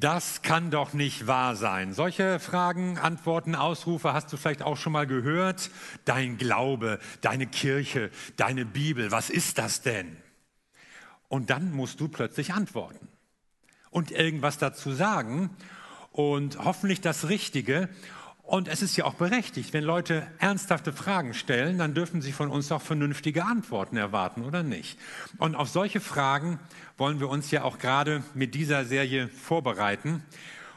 Das kann doch nicht wahr sein. Solche Fragen, Antworten, Ausrufe hast du vielleicht auch schon mal gehört. Dein Glaube, deine Kirche, deine Bibel, was ist das denn? Und dann musst du plötzlich antworten und irgendwas dazu sagen und hoffentlich das Richtige. Und es ist ja auch berechtigt, wenn Leute ernsthafte Fragen stellen, dann dürfen sie von uns auch vernünftige Antworten erwarten, oder nicht? Und auf solche Fragen wollen wir uns ja auch gerade mit dieser Serie vorbereiten.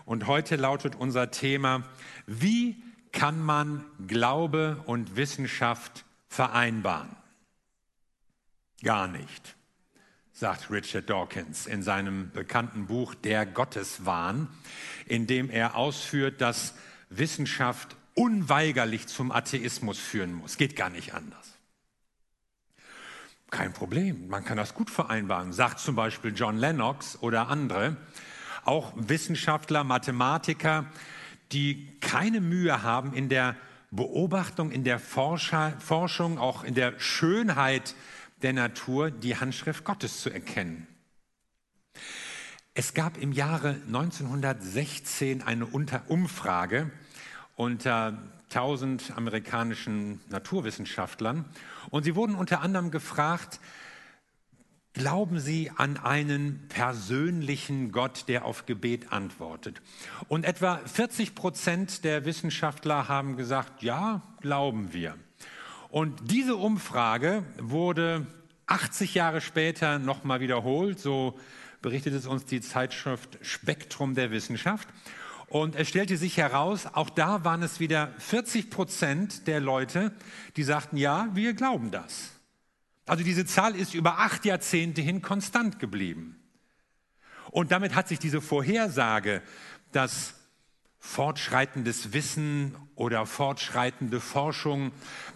Und heute lautet unser Thema, wie kann man Glaube und Wissenschaft vereinbaren? Gar nicht, sagt Richard Dawkins in seinem bekannten Buch Der Gotteswahn, in dem er ausführt, dass Wissenschaft unweigerlich zum Atheismus führen muss. Geht gar nicht anders. Kein Problem, man kann das gut vereinbaren, sagt zum Beispiel John Lennox oder andere. Auch Wissenschaftler, Mathematiker, die keine Mühe haben in der Beobachtung, in der Forschung, auch in der Schönheit der Natur, die Handschrift Gottes zu erkennen. Es gab im Jahre 1916 eine Umfrage unter 1000 amerikanischen Naturwissenschaftlern und sie wurden unter anderem gefragt, Glauben Sie an einen persönlichen Gott, der auf Gebet antwortet? Und etwa 40 Prozent der Wissenschaftler haben gesagt, ja, glauben wir. Und diese Umfrage wurde 80 Jahre später nochmal wiederholt, so berichtet es uns die Zeitschrift Spektrum der Wissenschaft. Und es stellte sich heraus, auch da waren es wieder 40 Prozent der Leute, die sagten, ja, wir glauben das. Also diese Zahl ist über acht Jahrzehnte hin konstant geblieben. Und damit hat sich diese Vorhersage, dass fortschreitendes Wissen oder fortschreitende Forschung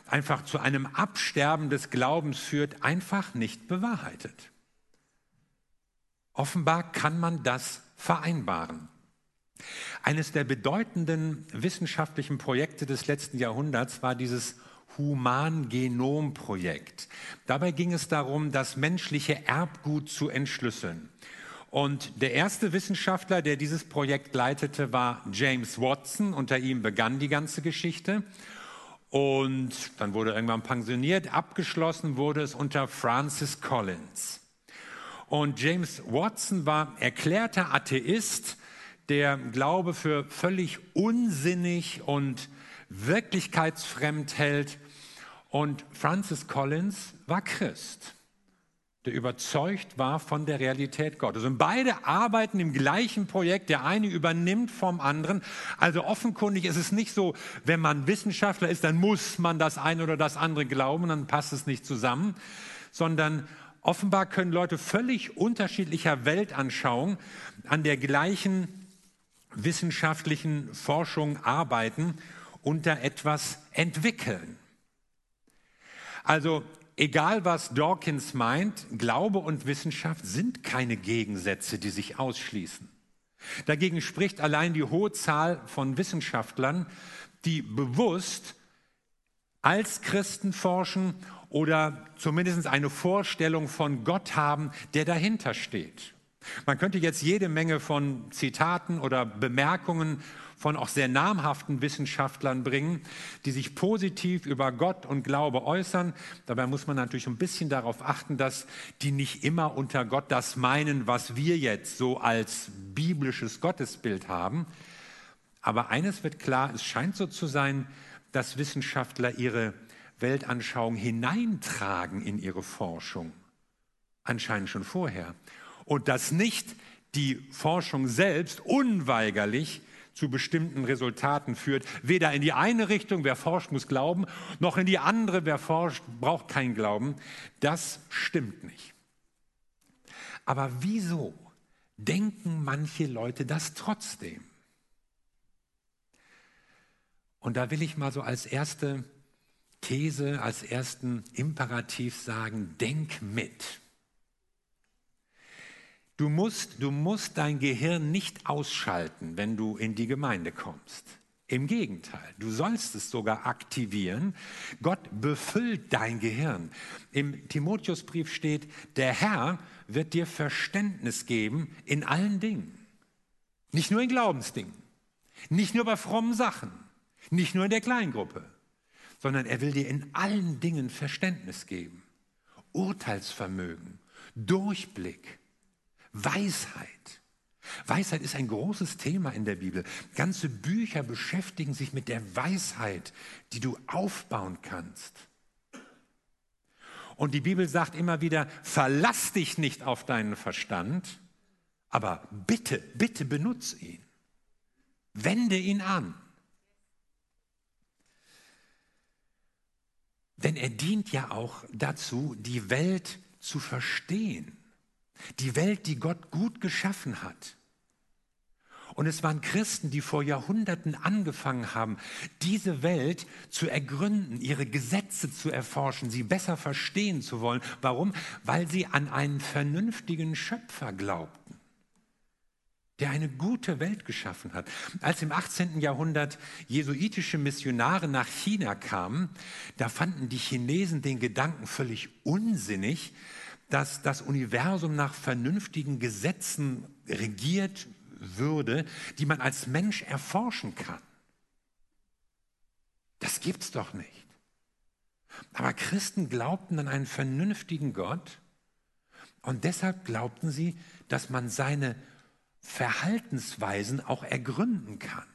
einfach zu einem Absterben des Glaubens führt, einfach nicht bewahrheitet. Offenbar kann man das vereinbaren. Eines der bedeutenden wissenschaftlichen Projekte des letzten Jahrhunderts war dieses Humangenomprojekt. Dabei ging es darum, das menschliche Erbgut zu entschlüsseln. Und der erste Wissenschaftler, der dieses Projekt leitete, war James Watson. Unter ihm begann die ganze Geschichte. Und dann wurde irgendwann pensioniert. Abgeschlossen wurde es unter Francis Collins. Und James Watson war erklärter Atheist, der Glaube für völlig unsinnig und wirklichkeitsfremd hält. Und Francis Collins war Christ, der überzeugt war von der Realität Gottes. Und beide arbeiten im gleichen Projekt. Der eine übernimmt vom anderen. Also offenkundig ist es nicht so, wenn man Wissenschaftler ist, dann muss man das eine oder das andere glauben, dann passt es nicht zusammen, sondern offenbar können Leute völlig unterschiedlicher Weltanschauung an der gleichen wissenschaftlichen Forschung arbeiten und da etwas entwickeln. Also egal was Dawkins meint, Glaube und Wissenschaft sind keine Gegensätze, die sich ausschließen. Dagegen spricht allein die hohe Zahl von Wissenschaftlern, die bewusst als Christen forschen oder zumindest eine Vorstellung von Gott haben, der dahinter steht. Man könnte jetzt jede Menge von Zitaten oder Bemerkungen von auch sehr namhaften Wissenschaftlern bringen, die sich positiv über Gott und Glaube äußern. Dabei muss man natürlich ein bisschen darauf achten, dass die nicht immer unter Gott das meinen, was wir jetzt so als biblisches Gottesbild haben. Aber eines wird klar, es scheint so zu sein, dass Wissenschaftler ihre Weltanschauung hineintragen in ihre Forschung. Anscheinend schon vorher und dass nicht die Forschung selbst unweigerlich zu bestimmten Resultaten führt. Weder in die eine Richtung, wer forscht, muss glauben, noch in die andere, wer forscht, braucht kein Glauben. Das stimmt nicht. Aber wieso denken manche Leute das trotzdem? Und da will ich mal so als erste These, als ersten Imperativ sagen, denk mit. Du musst, du musst dein Gehirn nicht ausschalten, wenn du in die Gemeinde kommst. Im Gegenteil, du sollst es sogar aktivieren. Gott befüllt dein Gehirn. Im Timotheusbrief steht, der Herr wird dir Verständnis geben in allen Dingen. Nicht nur in Glaubensdingen, nicht nur bei frommen Sachen, nicht nur in der Kleingruppe, sondern er will dir in allen Dingen Verständnis geben, Urteilsvermögen, Durchblick, Weisheit. Weisheit ist ein großes Thema in der Bibel. Ganze Bücher beschäftigen sich mit der Weisheit, die du aufbauen kannst. Und die Bibel sagt immer wieder, verlass dich nicht auf deinen Verstand, aber bitte, bitte benutze ihn. Wende ihn an. Denn er dient ja auch dazu, die Welt zu verstehen. Die Welt, die Gott gut geschaffen hat. Und es waren Christen, die vor Jahrhunderten angefangen haben, diese Welt zu ergründen, ihre Gesetze zu erforschen, sie besser verstehen zu wollen. Warum? Weil sie an einen vernünftigen Schöpfer glaubten, der eine gute Welt geschaffen hat. Als im 18. Jahrhundert jesuitische Missionare nach China kamen, da fanden die Chinesen den Gedanken völlig unsinnig, dass das Universum nach vernünftigen Gesetzen regiert würde, die man als Mensch erforschen kann. Das gibt's doch nicht. Aber Christen glaubten an einen vernünftigen Gott und deshalb glaubten sie, dass man seine Verhaltensweisen auch ergründen kann.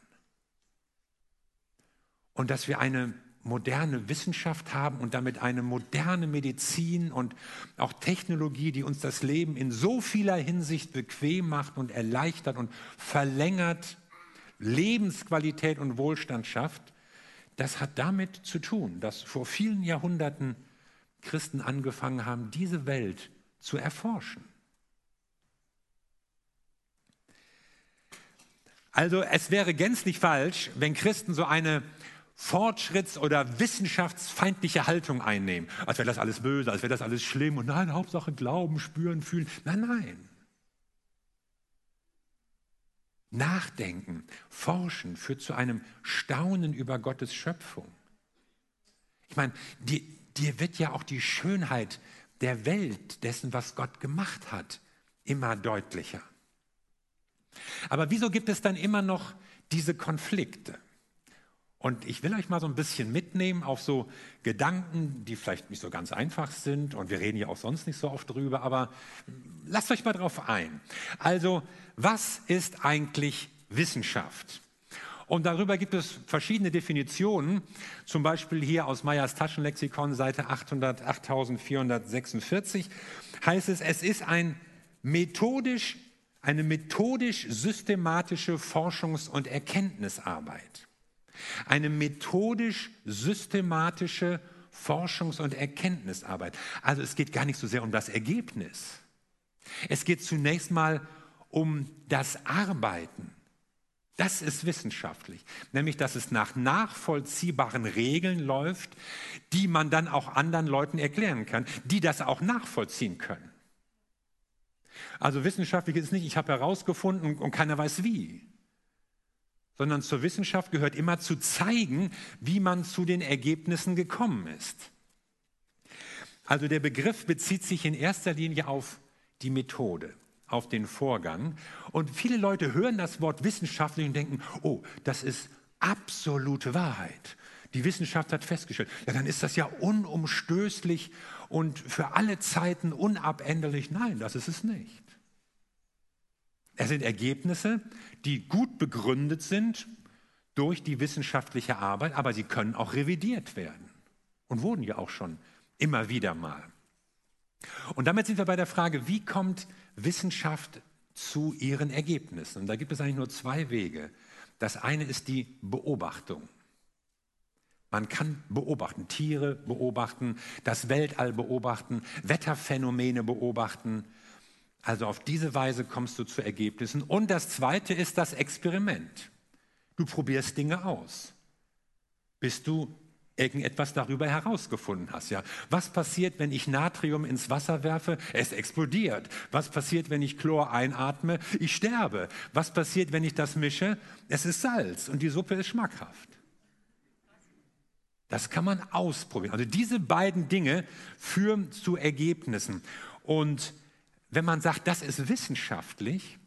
Und dass wir eine moderne Wissenschaft haben und damit eine moderne Medizin und auch Technologie, die uns das Leben in so vieler Hinsicht bequem macht und erleichtert und verlängert, Lebensqualität und Wohlstand schafft, das hat damit zu tun, dass vor vielen Jahrhunderten Christen angefangen haben, diese Welt zu erforschen. Also es wäre gänzlich falsch, wenn Christen so eine fortschritts- oder wissenschaftsfeindliche Haltung einnehmen. Als wäre das alles böse, als wäre das alles schlimm und nein, Hauptsache glauben, spüren, fühlen. Nein, nein. Nachdenken, forschen führt zu einem Staunen über Gottes Schöpfung. Ich meine, dir, dir wird ja auch die Schönheit der Welt, dessen, was Gott gemacht hat, immer deutlicher. Aber wieso gibt es dann immer noch diese Konflikte? Und ich will euch mal so ein bisschen mitnehmen auf so Gedanken, die vielleicht nicht so ganz einfach sind. Und wir reden ja auch sonst nicht so oft drüber, aber lasst euch mal drauf ein. Also, was ist eigentlich Wissenschaft? Und darüber gibt es verschiedene Definitionen, zum Beispiel hier aus Meyers Taschenlexikon, Seite 800, 8446, heißt es, es ist ein methodisch, eine methodisch-systematische Forschungs- und Erkenntnisarbeit. Eine methodisch-systematische Forschungs- und Erkenntnisarbeit. Also es geht gar nicht so sehr um das Ergebnis. Es geht zunächst mal um das Arbeiten. Das ist wissenschaftlich, nämlich dass es nach nachvollziehbaren Regeln läuft, die man dann auch anderen Leuten erklären kann, die das auch nachvollziehen können. Also wissenschaftlich ist nicht, ich habe herausgefunden und keiner weiß wie sondern zur Wissenschaft gehört immer zu zeigen, wie man zu den Ergebnissen gekommen ist. Also der Begriff bezieht sich in erster Linie auf die Methode, auf den Vorgang. Und viele Leute hören das Wort wissenschaftlich und denken, oh, das ist absolute Wahrheit. Die Wissenschaft hat festgestellt, ja, dann ist das ja unumstößlich und für alle Zeiten unabänderlich. Nein, das ist es nicht. Es sind Ergebnisse, die gut begründet sind durch die wissenschaftliche Arbeit, aber sie können auch revidiert werden und wurden ja auch schon immer wieder mal. Und damit sind wir bei der Frage, wie kommt Wissenschaft zu ihren Ergebnissen? Und da gibt es eigentlich nur zwei Wege. Das eine ist die Beobachtung. Man kann beobachten, Tiere beobachten, das Weltall beobachten, Wetterphänomene beobachten, also auf diese Weise kommst du zu Ergebnissen. Und das Zweite ist das Experiment. Du probierst Dinge aus, bis du irgendetwas darüber herausgefunden hast. Ja, was passiert, wenn ich Natrium ins Wasser werfe? Es explodiert. Was passiert, wenn ich Chlor einatme? Ich sterbe. Was passiert, wenn ich das mische? Es ist Salz und die Suppe ist schmackhaft. Das kann man ausprobieren. Also diese beiden Dinge führen zu Ergebnissen. Und wenn man sagt, das ist wissenschaftlich,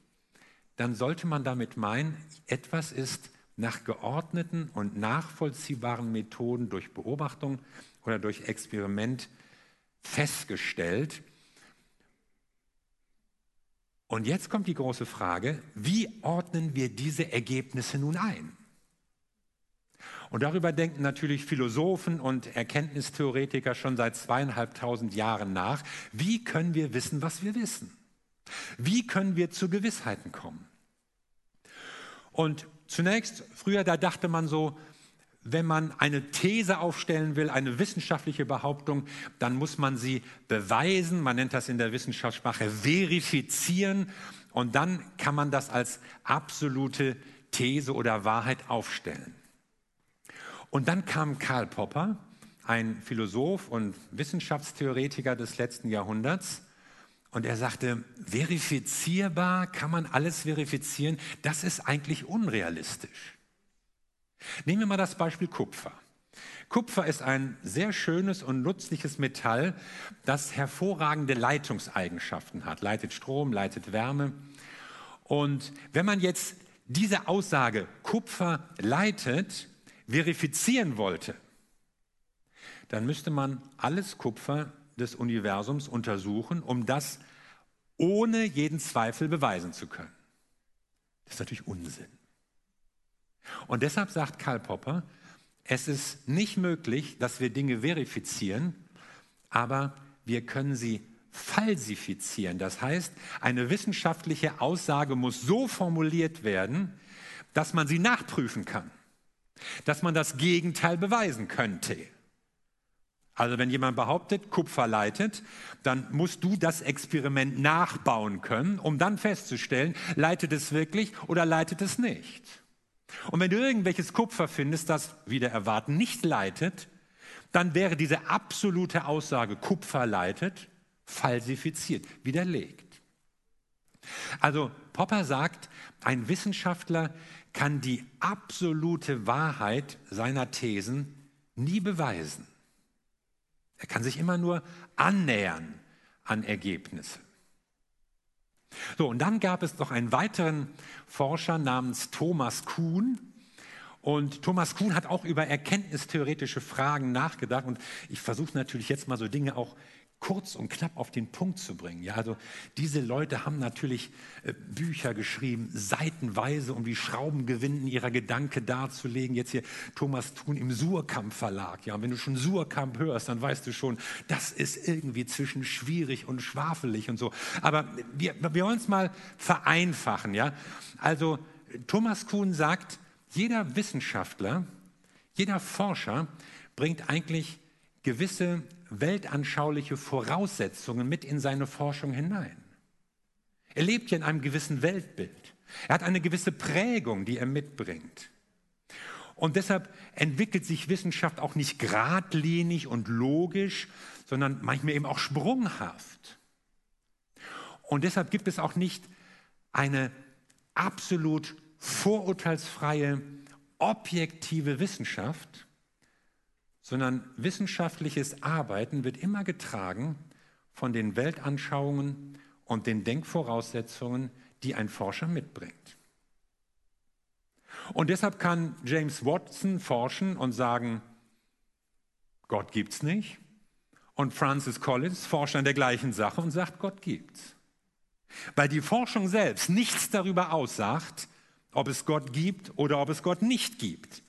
dann sollte man damit meinen, etwas ist nach geordneten und nachvollziehbaren Methoden durch Beobachtung oder durch Experiment festgestellt. Und jetzt kommt die große Frage, wie ordnen wir diese Ergebnisse nun ein? Und darüber denken natürlich Philosophen und Erkenntnistheoretiker schon seit zweieinhalbtausend Jahren nach. Wie können wir wissen, was wir wissen? Wie können wir zu Gewissheiten kommen? Und zunächst, früher, da dachte man so, wenn man eine These aufstellen will, eine wissenschaftliche Behauptung, dann muss man sie beweisen. Man nennt das in der Wissenschaftssprache verifizieren. Und dann kann man das als absolute These oder Wahrheit aufstellen. Und dann kam Karl Popper, ein Philosoph und Wissenschaftstheoretiker des letzten Jahrhunderts, und er sagte, verifizierbar, kann man alles verifizieren, das ist eigentlich unrealistisch. Nehmen wir mal das Beispiel Kupfer. Kupfer ist ein sehr schönes und nützliches Metall, das hervorragende Leitungseigenschaften hat. Leitet Strom, leitet Wärme. Und wenn man jetzt diese Aussage Kupfer leitet verifizieren wollte, dann müsste man alles Kupfer des Universums untersuchen, um das ohne jeden Zweifel beweisen zu können. Das ist natürlich Unsinn. Und deshalb sagt Karl Popper, es ist nicht möglich, dass wir Dinge verifizieren, aber wir können sie falsifizieren. Das heißt, eine wissenschaftliche Aussage muss so formuliert werden, dass man sie nachprüfen kann, dass man das Gegenteil beweisen könnte. Also wenn jemand behauptet, Kupfer leitet, dann musst du das Experiment nachbauen können, um dann festzustellen, leitet es wirklich oder leitet es nicht. Und wenn du irgendwelches Kupfer findest, das wieder erwarten nicht leitet, dann wäre diese absolute Aussage, Kupfer leitet, falsifiziert, widerlegt. Also Popper sagt, ein Wissenschaftler kann die absolute Wahrheit seiner Thesen nie beweisen. Er kann sich immer nur annähern an Ergebnisse. So, und dann gab es noch einen weiteren Forscher namens Thomas Kuhn. Und Thomas Kuhn hat auch über erkenntnistheoretische Fragen nachgedacht. Und ich versuche natürlich jetzt mal so Dinge auch kurz und knapp auf den Punkt zu bringen. Ja, also diese Leute haben natürlich äh, Bücher geschrieben, seitenweise, um die Schraubengewinden ihrer Gedanke darzulegen. Jetzt hier Thomas Thun im Surkamp Verlag. Ja, und wenn du schon Surkamp hörst, dann weißt du schon, das ist irgendwie zwischen schwierig und schwafelig und so. Aber wir, wir wollen es mal vereinfachen. Ja, also Thomas Kuhn sagt, jeder Wissenschaftler, jeder Forscher bringt eigentlich gewisse weltanschauliche Voraussetzungen mit in seine Forschung hinein. Er lebt ja in einem gewissen Weltbild. Er hat eine gewisse Prägung, die er mitbringt. Und deshalb entwickelt sich Wissenschaft auch nicht geradlinig und logisch, sondern manchmal eben auch sprunghaft. Und deshalb gibt es auch nicht eine absolut vorurteilsfreie, objektive Wissenschaft, sondern wissenschaftliches Arbeiten wird immer getragen von den Weltanschauungen und den Denkvoraussetzungen, die ein Forscher mitbringt. Und deshalb kann James Watson forschen und sagen, Gott gibt's nicht. Und Francis Collins forscht an der gleichen Sache und sagt, Gott gibt's. Weil die Forschung selbst nichts darüber aussagt, ob es Gott gibt oder ob es Gott nicht gibt,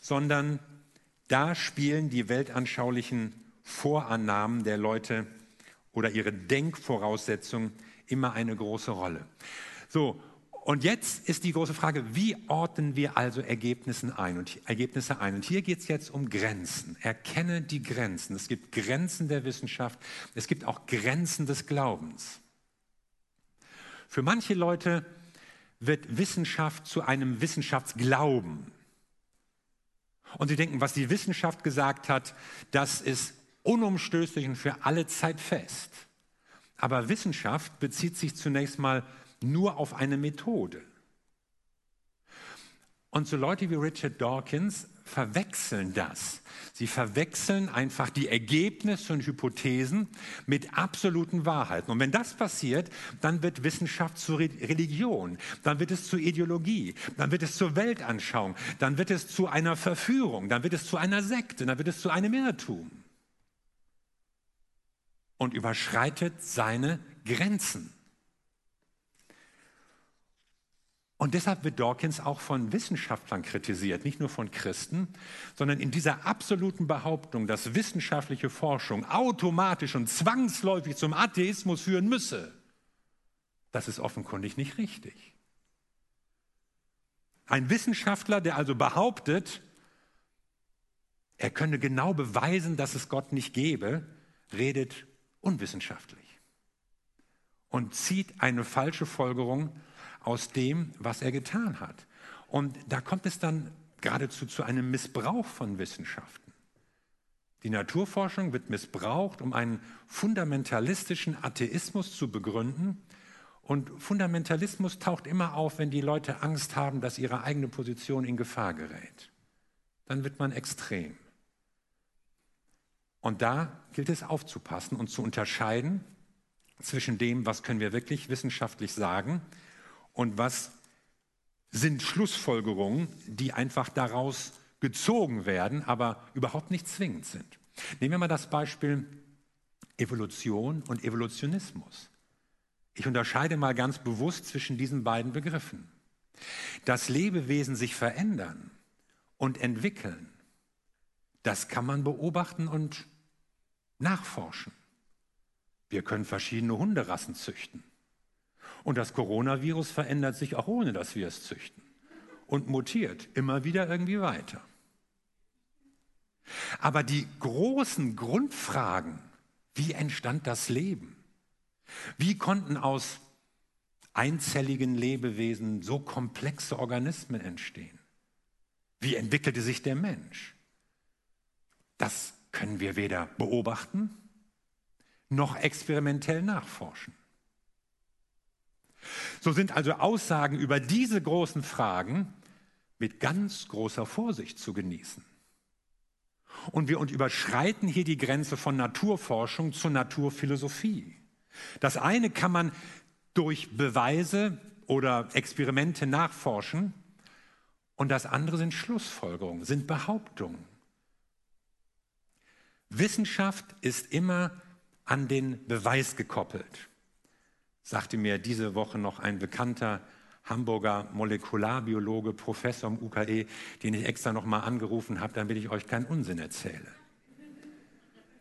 sondern da spielen die weltanschaulichen Vorannahmen der Leute oder ihre Denkvoraussetzungen immer eine große Rolle. So, und jetzt ist die große Frage, wie ordnen wir also Ergebnisse ein? Und, Ergebnisse ein? und hier geht es jetzt um Grenzen. Erkenne die Grenzen. Es gibt Grenzen der Wissenschaft, es gibt auch Grenzen des Glaubens. Für manche Leute wird Wissenschaft zu einem Wissenschaftsglauben. Und sie denken, was die Wissenschaft gesagt hat, das ist unumstößlich und für alle Zeit fest. Aber Wissenschaft bezieht sich zunächst mal nur auf eine Methode. Und so Leute wie Richard Dawkins verwechseln das. Sie verwechseln einfach die Ergebnisse und Hypothesen mit absoluten Wahrheiten. Und wenn das passiert, dann wird Wissenschaft zur Religion, dann wird es zur Ideologie, dann wird es zur Weltanschauung, dann wird es zu einer Verführung, dann wird es zu einer Sekte, dann wird es zu einem Irrtum. Und überschreitet seine Grenzen. Und deshalb wird Dawkins auch von Wissenschaftlern kritisiert, nicht nur von Christen, sondern in dieser absoluten Behauptung, dass wissenschaftliche Forschung automatisch und zwangsläufig zum Atheismus führen müsse. Das ist offenkundig nicht richtig. Ein Wissenschaftler, der also behauptet, er könne genau beweisen, dass es Gott nicht gäbe, redet unwissenschaftlich und zieht eine falsche Folgerung aus dem, was er getan hat. Und da kommt es dann geradezu zu einem Missbrauch von Wissenschaften. Die Naturforschung wird missbraucht, um einen fundamentalistischen Atheismus zu begründen. Und Fundamentalismus taucht immer auf, wenn die Leute Angst haben, dass ihre eigene Position in Gefahr gerät. Dann wird man extrem. Und da gilt es aufzupassen und zu unterscheiden zwischen dem, was können wir wirklich wissenschaftlich sagen und was sind Schlussfolgerungen, die einfach daraus gezogen werden, aber überhaupt nicht zwingend sind. Nehmen wir mal das Beispiel Evolution und Evolutionismus. Ich unterscheide mal ganz bewusst zwischen diesen beiden Begriffen. Dass Lebewesen sich verändern und entwickeln, das kann man beobachten und nachforschen. Wir können verschiedene Hunderassen züchten. Und das Coronavirus verändert sich auch ohne, dass wir es züchten und mutiert immer wieder irgendwie weiter. Aber die großen Grundfragen, wie entstand das Leben? Wie konnten aus einzelligen Lebewesen so komplexe Organismen entstehen? Wie entwickelte sich der Mensch? Das können wir weder beobachten noch experimentell nachforschen. So sind also Aussagen über diese großen Fragen mit ganz großer Vorsicht zu genießen. Und wir überschreiten hier die Grenze von Naturforschung zur Naturphilosophie. Das eine kann man durch Beweise oder Experimente nachforschen und das andere sind Schlussfolgerungen, sind Behauptungen. Wissenschaft ist immer an den Beweis gekoppelt sagte mir diese Woche noch ein bekannter Hamburger Molekularbiologe, Professor am UKE, den ich extra noch mal angerufen habe, damit ich euch keinen Unsinn erzähle.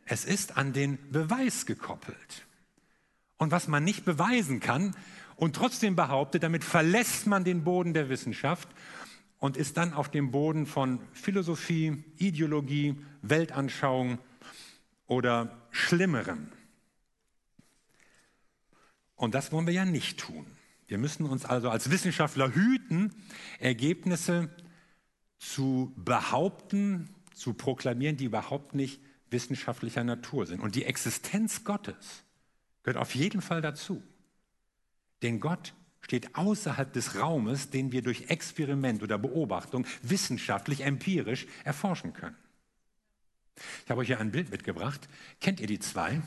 Es ist an den Beweis gekoppelt. Und was man nicht beweisen kann und trotzdem behauptet, damit verlässt man den Boden der Wissenschaft und ist dann auf dem Boden von Philosophie, Ideologie, Weltanschauung oder Schlimmerem. Und das wollen wir ja nicht tun. Wir müssen uns also als Wissenschaftler hüten, Ergebnisse zu behaupten, zu proklamieren, die überhaupt nicht wissenschaftlicher Natur sind. Und die Existenz Gottes gehört auf jeden Fall dazu. Denn Gott steht außerhalb des Raumes, den wir durch Experiment oder Beobachtung wissenschaftlich, empirisch erforschen können. Ich habe euch hier ein Bild mitgebracht. Kennt ihr die zwei?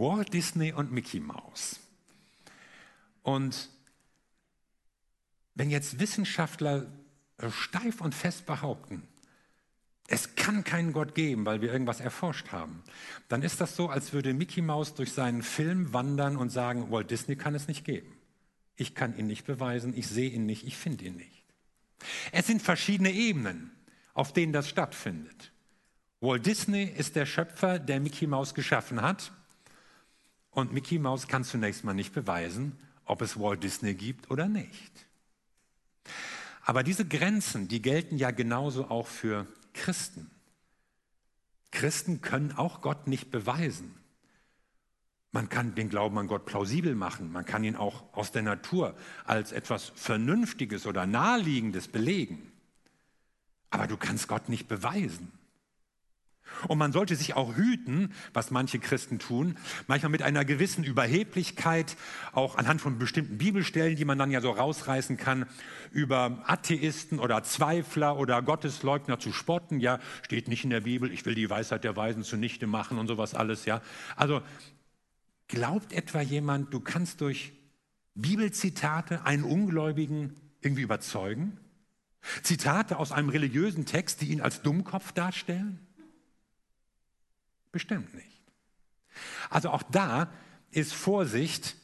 Walt Disney und Mickey Mouse. Und wenn jetzt Wissenschaftler äh, steif und fest behaupten, es kann keinen Gott geben, weil wir irgendwas erforscht haben, dann ist das so, als würde Mickey Mouse durch seinen Film wandern und sagen, Walt Disney kann es nicht geben. Ich kann ihn nicht beweisen, ich sehe ihn nicht, ich finde ihn nicht. Es sind verschiedene Ebenen, auf denen das stattfindet. Walt Disney ist der Schöpfer, der Mickey Mouse geschaffen hat. Und Mickey Mouse kann zunächst mal nicht beweisen, ob es Walt Disney gibt oder nicht. Aber diese Grenzen, die gelten ja genauso auch für Christen. Christen können auch Gott nicht beweisen. Man kann den Glauben an Gott plausibel machen, man kann ihn auch aus der Natur als etwas Vernünftiges oder Naheliegendes belegen. Aber du kannst Gott nicht beweisen. Und man sollte sich auch hüten, was manche Christen tun, manchmal mit einer gewissen Überheblichkeit, auch anhand von bestimmten Bibelstellen, die man dann ja so rausreißen kann, über Atheisten oder Zweifler oder Gottesleugner zu spotten. Ja, steht nicht in der Bibel, ich will die Weisheit der Weisen zunichte machen und sowas alles. Ja, also glaubt etwa jemand, du kannst durch Bibelzitate einen Ungläubigen irgendwie überzeugen? Zitate aus einem religiösen Text, die ihn als Dummkopf darstellen? Bestimmt nicht. Also auch da ist Vorsicht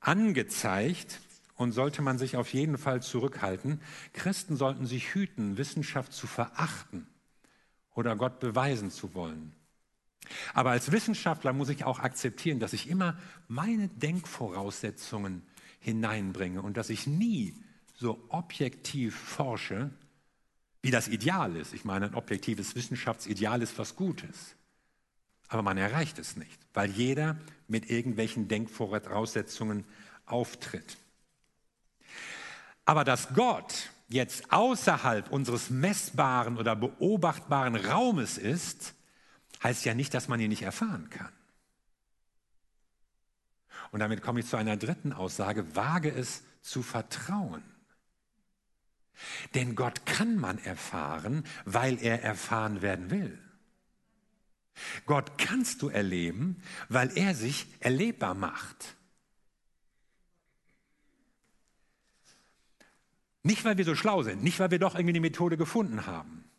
angezeigt und sollte man sich auf jeden Fall zurückhalten. Christen sollten sich hüten, Wissenschaft zu verachten oder Gott beweisen zu wollen. Aber als Wissenschaftler muss ich auch akzeptieren, dass ich immer meine Denkvoraussetzungen hineinbringe und dass ich nie so objektiv forsche, wie das Ideal ist. Ich meine, ein objektives Wissenschaftsideal ist was Gutes. Aber man erreicht es nicht, weil jeder mit irgendwelchen Denkvoraussetzungen auftritt. Aber dass Gott jetzt außerhalb unseres messbaren oder beobachtbaren Raumes ist, heißt ja nicht, dass man ihn nicht erfahren kann. Und damit komme ich zu einer dritten Aussage, wage es zu vertrauen. Denn Gott kann man erfahren, weil er erfahren werden will. Gott kannst du erleben, weil er sich erlebbar macht. Nicht, weil wir so schlau sind, nicht, weil wir doch irgendwie eine Methode gefunden haben,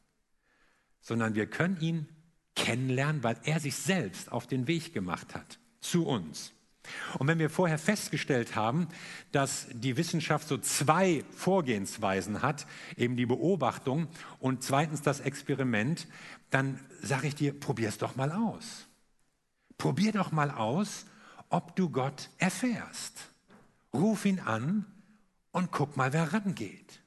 sondern wir können ihn kennenlernen, weil er sich selbst auf den Weg gemacht hat zu uns. Und wenn wir vorher festgestellt haben, dass die Wissenschaft so zwei Vorgehensweisen hat, eben die Beobachtung und zweitens das Experiment, dann sage ich dir, probier es doch mal aus. Probier doch mal aus, ob du Gott erfährst. Ruf ihn an und guck mal, wer rangeht.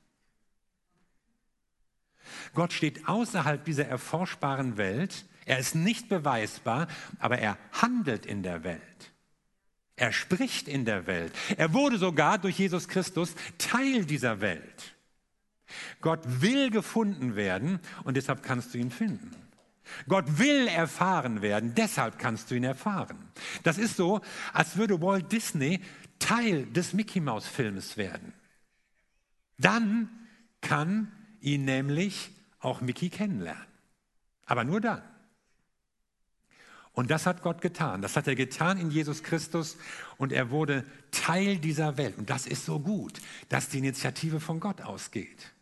Gott steht außerhalb dieser erforschbaren Welt. Er ist nicht beweisbar, aber er handelt in der Welt. Er spricht in der Welt. Er wurde sogar durch Jesus Christus Teil dieser Welt. Gott will gefunden werden und deshalb kannst du ihn finden. Gott will erfahren werden, deshalb kannst du ihn erfahren. Das ist so, als würde Walt Disney Teil des Mickey Mouse Filmes werden. Dann kann ihn nämlich auch Mickey kennenlernen. Aber nur dann. Und das hat Gott getan. Das hat er getan in Jesus Christus und er wurde Teil dieser Welt. Und das ist so gut, dass die Initiative von Gott ausgeht.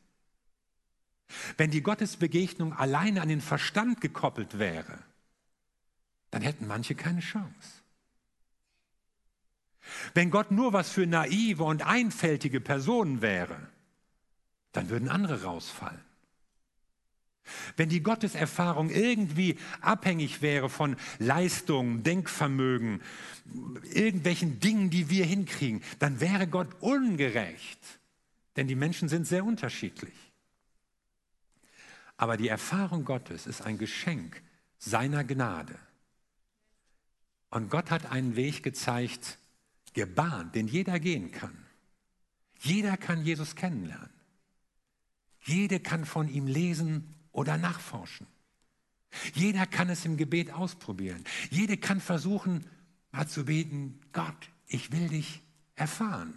Wenn die Gottesbegegnung alleine an den Verstand gekoppelt wäre, dann hätten manche keine Chance. Wenn Gott nur was für naive und einfältige Personen wäre, dann würden andere rausfallen. Wenn die Gotteserfahrung irgendwie abhängig wäre von Leistung, Denkvermögen, irgendwelchen Dingen, die wir hinkriegen, dann wäre Gott ungerecht. Denn die Menschen sind sehr unterschiedlich. Aber die Erfahrung Gottes ist ein Geschenk seiner Gnade. Und Gott hat einen Weg gezeigt, gebahnt, den jeder gehen kann. Jeder kann Jesus kennenlernen. Jeder kann von ihm lesen oder nachforschen. Jeder kann es im Gebet ausprobieren. Jeder kann versuchen, mal zu beten, Gott, ich will dich erfahren.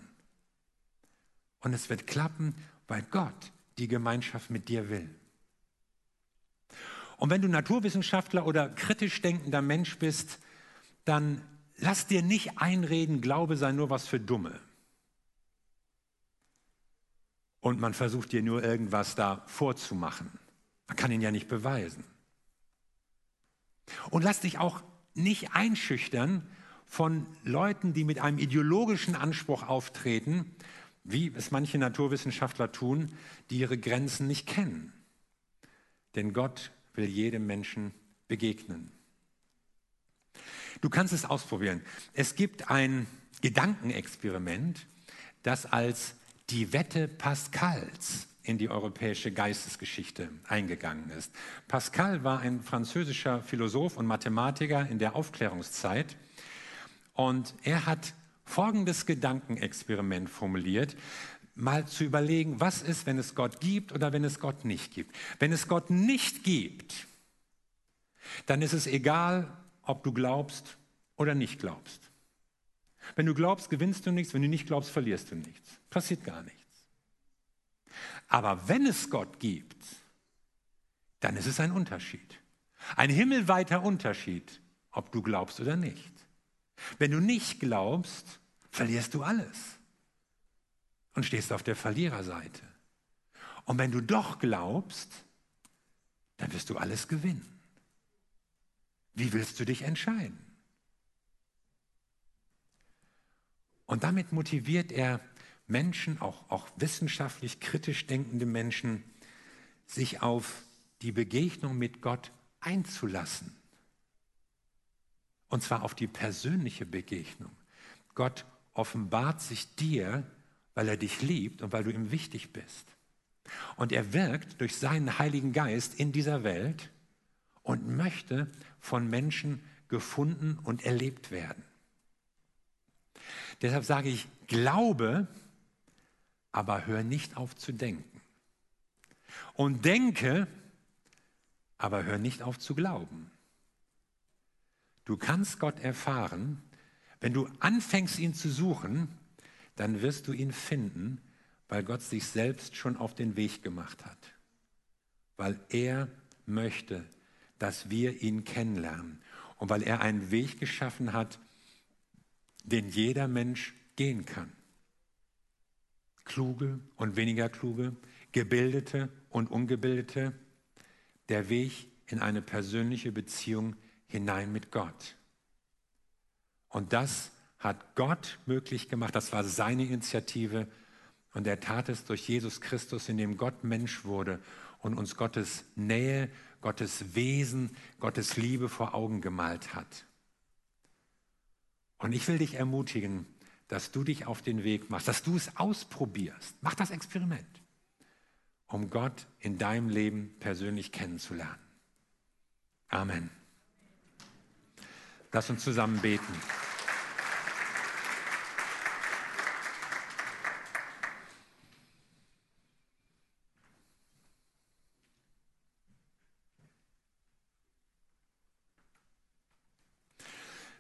Und es wird klappen, weil Gott die Gemeinschaft mit dir will. Und wenn du Naturwissenschaftler oder kritisch denkender Mensch bist, dann lass dir nicht einreden, Glaube sei nur was für Dumme. Und man versucht dir nur irgendwas da vorzumachen. Man kann ihn ja nicht beweisen. Und lass dich auch nicht einschüchtern von Leuten, die mit einem ideologischen Anspruch auftreten, wie es manche Naturwissenschaftler tun, die ihre Grenzen nicht kennen. Denn Gott will jedem Menschen begegnen. Du kannst es ausprobieren. Es gibt ein Gedankenexperiment, das als die Wette Pascals in die europäische Geistesgeschichte eingegangen ist. Pascal war ein französischer Philosoph und Mathematiker in der Aufklärungszeit und er hat folgendes Gedankenexperiment formuliert, mal zu überlegen, was ist, wenn es Gott gibt oder wenn es Gott nicht gibt. Wenn es Gott nicht gibt, dann ist es egal, ob du glaubst oder nicht glaubst. Wenn du glaubst, gewinnst du nichts, wenn du nicht glaubst, verlierst du nichts. Passiert gar nichts. Aber wenn es Gott gibt, dann ist es ein Unterschied. Ein himmelweiter Unterschied, ob du glaubst oder nicht. Wenn du nicht glaubst, verlierst du alles und stehst auf der Verliererseite. Und wenn du doch glaubst, dann wirst du alles gewinnen. Wie willst du dich entscheiden? Und damit motiviert er Menschen, auch, auch wissenschaftlich kritisch denkende Menschen, sich auf die Begegnung mit Gott einzulassen. Und zwar auf die persönliche Begegnung. Gott offenbart sich dir, weil er dich liebt und weil du ihm wichtig bist. Und er wirkt durch seinen Heiligen Geist in dieser Welt und möchte von Menschen gefunden und erlebt werden. Deshalb sage ich, glaube, aber hör nicht auf zu denken. Und denke, aber hör nicht auf zu glauben. Du kannst Gott erfahren, wenn du anfängst, ihn zu suchen, dann wirst du ihn finden, weil Gott sich selbst schon auf den Weg gemacht hat. Weil er möchte, dass wir ihn kennenlernen. Und weil er einen Weg geschaffen hat, den jeder Mensch gehen kann. Kluge und weniger kluge, gebildete und ungebildete, der Weg in eine persönliche Beziehung hinein mit Gott. Und das hat Gott möglich gemacht, das war seine Initiative und er tat es durch Jesus Christus, indem Gott Mensch wurde und uns Gottes Nähe, Gottes Wesen, Gottes Liebe vor Augen gemalt hat. Und ich will dich ermutigen, dass du dich auf den Weg machst, dass du es ausprobierst. Mach das Experiment um Gott in deinem Leben persönlich kennenzulernen. Amen. Lass uns zusammen beten.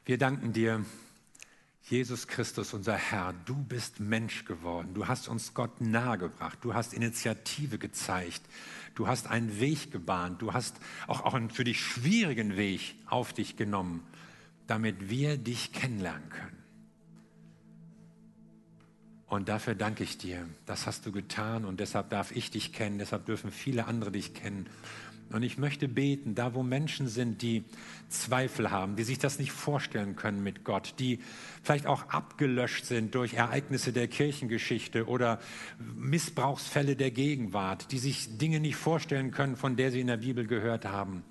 Wir danken dir Jesus Christus, unser Herr, du bist Mensch geworden. Du hast uns Gott nahegebracht. Du hast Initiative gezeigt. Du hast einen Weg gebahnt. Du hast auch, auch einen für dich schwierigen Weg auf dich genommen, damit wir dich kennenlernen können. Und dafür danke ich dir. Das hast du getan und deshalb darf ich dich kennen. Deshalb dürfen viele andere dich kennen. Und ich möchte beten, da wo Menschen sind, die Zweifel haben, die sich das nicht vorstellen können mit Gott, die vielleicht auch abgelöscht sind durch Ereignisse der Kirchengeschichte oder Missbrauchsfälle der Gegenwart, die sich Dinge nicht vorstellen können, von der sie in der Bibel gehört haben,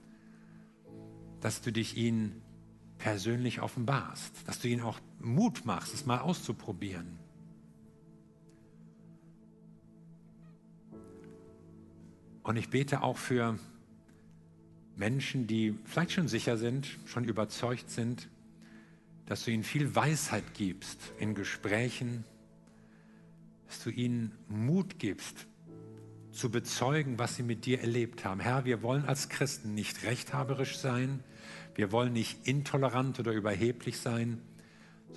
dass du dich ihnen persönlich offenbarst, dass du ihnen auch Mut machst, es mal auszuprobieren. Und ich bete auch für Menschen, die vielleicht schon sicher sind, schon überzeugt sind, dass du ihnen viel Weisheit gibst in Gesprächen, dass du ihnen Mut gibst, zu bezeugen, was sie mit dir erlebt haben. Herr, wir wollen als Christen nicht rechthaberisch sein, wir wollen nicht intolerant oder überheblich sein,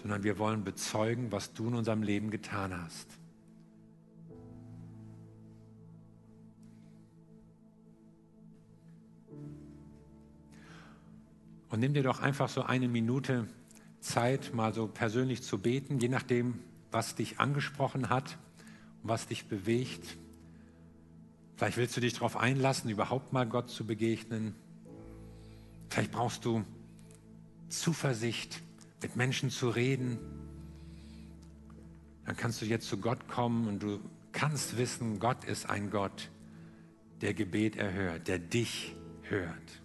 sondern wir wollen bezeugen, was du in unserem Leben getan hast. Und nimm dir doch einfach so eine Minute Zeit, mal so persönlich zu beten, je nachdem, was dich angesprochen hat und was dich bewegt. Vielleicht willst du dich darauf einlassen, überhaupt mal Gott zu begegnen. Vielleicht brauchst du Zuversicht, mit Menschen zu reden. Dann kannst du jetzt zu Gott kommen und du kannst wissen, Gott ist ein Gott, der Gebet erhört, der dich hört.